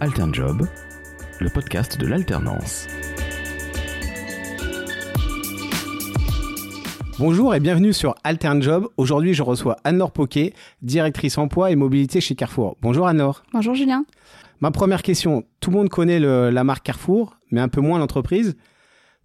Alternjob, le podcast de l'alternance. Bonjour et bienvenue sur Alternjob. Aujourd'hui, je reçois Anne-Laure Poquet, directrice emploi et mobilité chez Carrefour. Bonjour Anne-Laure. Bonjour Julien. Ma première question, tout le monde connaît le- la marque Carrefour, mais un peu moins l'entreprise.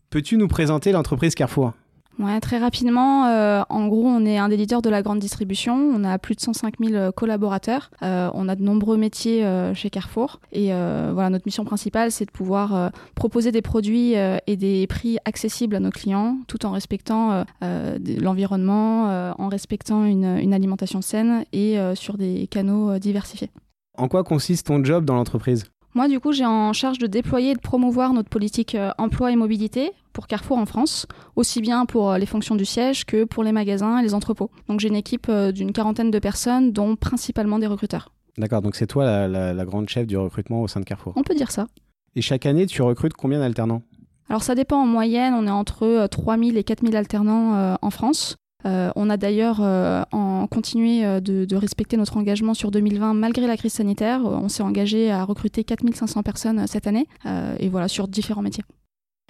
Peux-tu nous présenter l'entreprise Carrefour? Ouais, très rapidement, euh, en gros, on est un des leaders de la grande distribution. On a plus de 105 000 collaborateurs. Euh, on a de nombreux métiers euh, chez Carrefour. Et euh, voilà, notre mission principale, c'est de pouvoir euh, proposer des produits euh, et des prix accessibles à nos clients, tout en respectant euh, euh, l'environnement, euh, en respectant une, une alimentation saine et euh, sur des canaux euh, diversifiés. En quoi consiste ton job dans l'entreprise? Moi, du coup, j'ai en charge de déployer et de promouvoir notre politique euh, emploi et mobilité pour Carrefour en France, aussi bien pour euh, les fonctions du siège que pour les magasins et les entrepôts. Donc, j'ai une équipe euh, d'une quarantaine de personnes, dont principalement des recruteurs. D'accord, donc c'est toi la, la- la grande chef du recrutement au sein de Carrefour. On peut dire ça. Et chaque année, tu recrutes combien d'alternants? Alors, ça dépend en moyenne, on est entre euh, 3000 et 4000 alternants en France. Euh, on a d'ailleurs euh, en continué euh, de, de respecter notre engagement sur 2020 malgré la crise sanitaire. On s'est engagé à recruter 4500 personnes cette année, et voilà, sur différents métiers.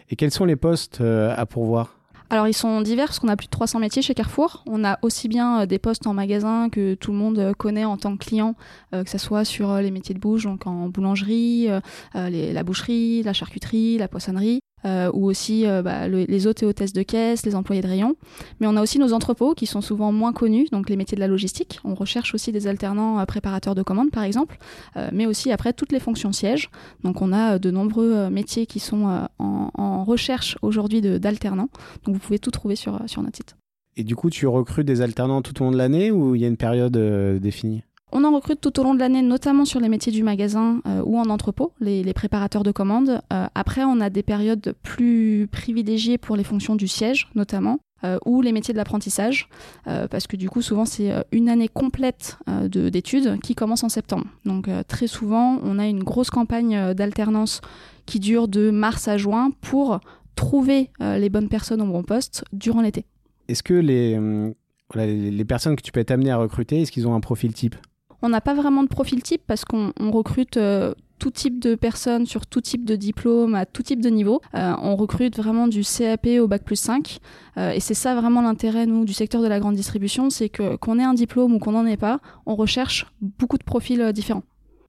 Et quels sont les postes à pourvoir? Alors ils sont divers parce qu'on a plus de 300 métiers chez Carrefour. On a aussi bien des postes en magasin que tout le monde connaît en tant que client, que ce soit sur les métiers de bouche, donc en boulangerie, les- la boucherie, la charcuterie, la poissonnerie. Euh, ou aussi euh, bah, le- les hôtes et hôtesses de caisse, les employés de rayon. Mais on a aussi nos entrepôts qui sont souvent moins connus, donc les métiers de la logistique. On recherche aussi des alternants euh, préparateurs de commandes, par exemple, euh, mais aussi après toutes les fonctions sièges. Donc on a de nombreux métiers qui sont en, recherche aujourd'hui d'alternants. Donc vous pouvez tout trouver sur, sur notre site. Et du coup, tu recrutes des alternants tout au long de l'année ou il y a une période définie? On en recrute tout au long de l'année, notamment sur les métiers du magasin euh, ou en entrepôt, les, préparateurs de commandes. Euh, après, on a des périodes plus privilégiées pour les fonctions du siège, notamment. euh, ou les métiers de l'apprentissage, parce que du coup souvent c'est une année complète de- d'études qui commence en septembre. Donc très souvent on a une grosse campagne d'alternance qui dure de mars à juin pour trouver les bonnes personnes au bon poste durant l'été. Est-ce que les, hum, les, personnes que tu peux être amené à recruter, est-ce qu'ils ont un profil type? On n'a pas vraiment de profil type parce qu'on on recrute euh, tout type de personnes sur tout type de diplôme, à tout type de niveau. Euh, on recrute vraiment du CAP au bac plus 5. Euh, et c'est ça vraiment l'intérêt, nous, du secteur de la grande distribution, c'est que qu'on ait un diplôme ou qu'on n'en ait pas, on recherche beaucoup de profils différents.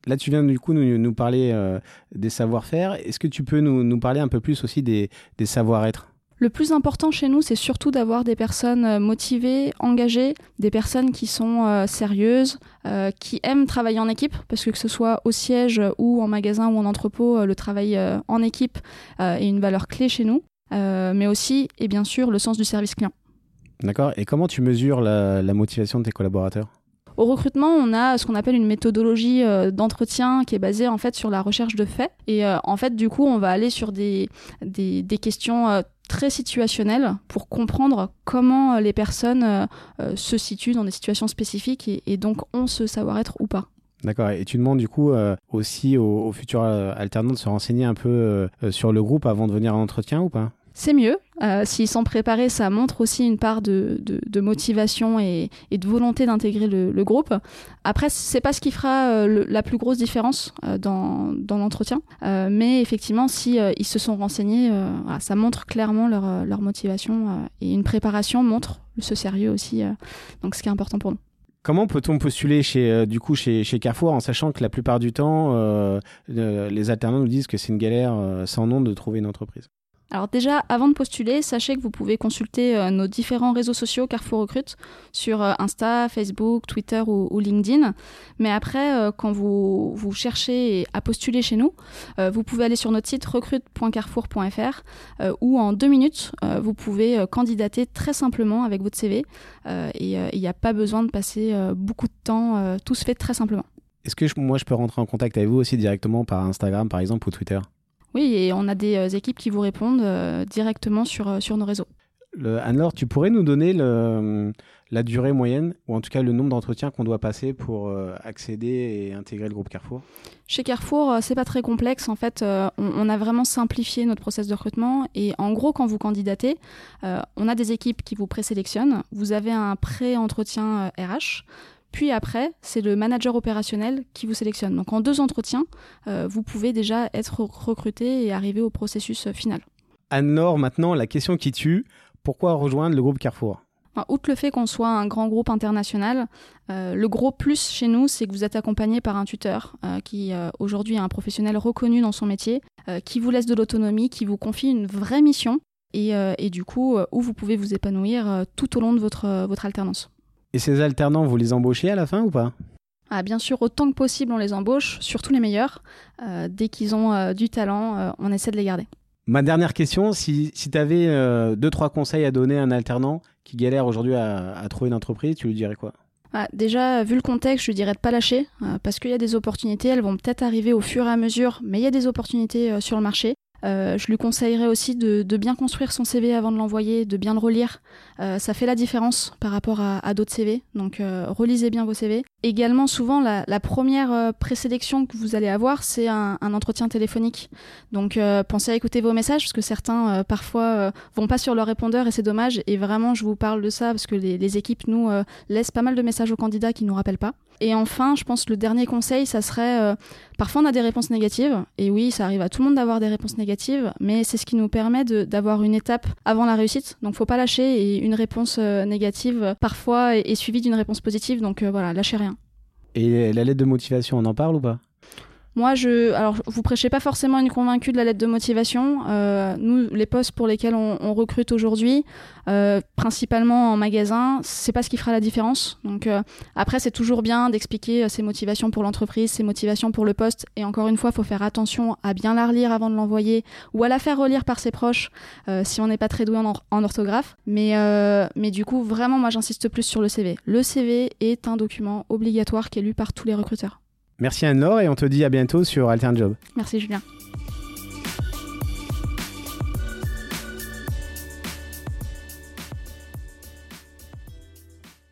Là, tu viens du coup nous, parler des savoir-faire. Est-ce que tu peux nous, parler un peu plus aussi des savoir-être? Le plus important chez nous, c'est surtout d'avoir des personnes euh, motivées, engagées, des personnes qui sont euh, sérieuses, euh, qui aiment travailler en équipe, parce que que ce soit au siège ou en magasin ou en entrepôt, le travail euh, en équipe est une valeur clé chez nous, mais aussi, et bien sûr, le sens du service client. D'accord Et comment tu mesures la, la motivation de tes collaborateurs? Au recrutement, on a ce qu'on appelle une méthodologie euh, d'entretien qui est basée en fait sur la recherche de faits. Et euh, en fait, du coup, on va aller sur des, des, des questions euh, très situationnelles pour comprendre comment euh, les personnes euh, euh, se situent dans des situations spécifiques et, donc ont ce savoir-être ou pas. D'accord. Et tu demandes du coup aussi aux, futurs alternants de se renseigner un peu sur le groupe avant de venir à l'entretien ou pas? C'est mieux. Euh, S'ils sont préparés, ça montre aussi une part de, motivation et, de volonté d'intégrer le, groupe. Après, c'est pas ce qui fera euh, la plus grosse différence euh, dans, l'entretien, mais effectivement, si ils se sont renseignés, ça montre clairement leur, motivation et une préparation montre ce sérieux aussi. donc, ce qui est important pour nous. Comment peut-on postuler chez, du coup chez, Carrefour en sachant que la plupart du temps, les alternants nous disent que c'est une galère sans nom de trouver une entreprise? Alors déjà, avant de postuler, sachez que vous pouvez consulter euh, nos différents réseaux sociaux Carrefour Recrute sur euh, Insta, Facebook, Twitter ou, LinkedIn. Mais après, euh, quand vous, vous cherchez à postuler chez nous, vous pouvez aller sur notre site recrute.carrefour.fr où en deux minutes, vous pouvez candidater très simplement avec votre CV. et il n'y a pas besoin de passer beaucoup de temps. tout se fait très simplement. Est-ce que moi je peux rentrer en contact avec vous aussi directement par Instagram par exemple ou Twitter? Oui, et on a des euh, équipes qui vous répondent euh, directement sur, euh, sur nos réseaux. Anne-Laure, tu pourrais nous donner le, la durée moyenne, ou en tout cas le nombre d'entretiens qu'on doit passer pour accéder et intégrer le groupe Carrefour? Chez Carrefour, c'est pas très complexe. En fait, on, on a vraiment simplifié notre process de recrutement. Et en gros, quand vous candidatez, on a des équipes qui vous présélectionnent. Vous avez un pré-entretien RH. Puis après, c'est le manager opérationnel qui vous sélectionne. Donc en deux entretiens, euh, vous pouvez déjà être recruté et arriver au processus final. Anne-Laure, maintenant, la question qui tue, pourquoi rejoindre le groupe Carrefour? Outre le fait qu'on soit un grand groupe international, euh, le gros plus chez nous, c'est que vous êtes accompagné par un tuteur euh, qui aujourd'hui est un professionnel reconnu dans son métier, qui vous laisse de l'autonomie, qui vous confie une vraie mission et, et du coup où vous pouvez vous épanouir tout au long de votre, votre alternance. Et ces alternants, vous les embauchez à la fin ou pas? Ah, bien sûr, autant que possible, on les embauche, surtout les meilleurs. Euh, dès qu'ils ont euh, du talent, euh, on essaie de les garder. Ma dernière question, si, si tu avais deux, trois conseils à donner à un alternant qui galère aujourd'hui à, trouver une entreprise, tu lui dirais quoi? Ah, déjà, vu le contexte, je lui dirais de pas lâcher, parce qu'il y a des opportunités, elles vont peut-être arriver au fur et à mesure, mais il y a des opportunités sur le marché. Euh, je lui conseillerais aussi de, bien construire son CV avant de l'envoyer, de bien le relire. Euh, ça fait la différence par rapport à, d'autres CV. Donc euh, relisez bien vos CV. Également, souvent, la, première présélection que vous allez avoir, c'est un, entretien téléphonique. Donc pensez à écouter vos messages, parce que certains, parfois, vont pas sur leur répondeur et c'est dommage. Et vraiment, je vous parle de ça, parce que les, les équipes nous laissent pas mal de messages aux candidats qui nous rappellent pas. Et enfin, je pense que le dernier conseil, ça serait, euh, parfois on a des réponses négatives, et oui, ça arrive à tout le monde d'avoir des réponses négatives, mais c'est ce qui nous permet d'avoir une étape avant la réussite. Donc faut pas lâcher, et une réponse euh, négative, parfois, est, suivie d'une réponse positive, donc euh, voilà, lâchez rien. Et la lettre de motivation, on en parle ou pas? Moi, je, alors, vous prêchez pas forcément une convaincue de la lettre de motivation. Euh, nous, les postes pour lesquels on, recrute aujourd'hui, euh, principalement en magasin, c'est pas ce qui fera la différence. Donc euh, après, c'est toujours bien d'expliquer ses motivations pour l'entreprise, ses motivations pour le poste. Et encore une fois, faut faire attention à bien la relire avant de l'envoyer ou à la faire relire par ses proches si on n'est pas très doué en, orthographe. Mais, mais du coup, vraiment, moi, j'insiste plus sur le CV. Le CV est un document obligatoire qui est lu par tous les recruteurs. Merci Anne-Laure et on te dit à bientôt sur Altern Job. Merci Julien.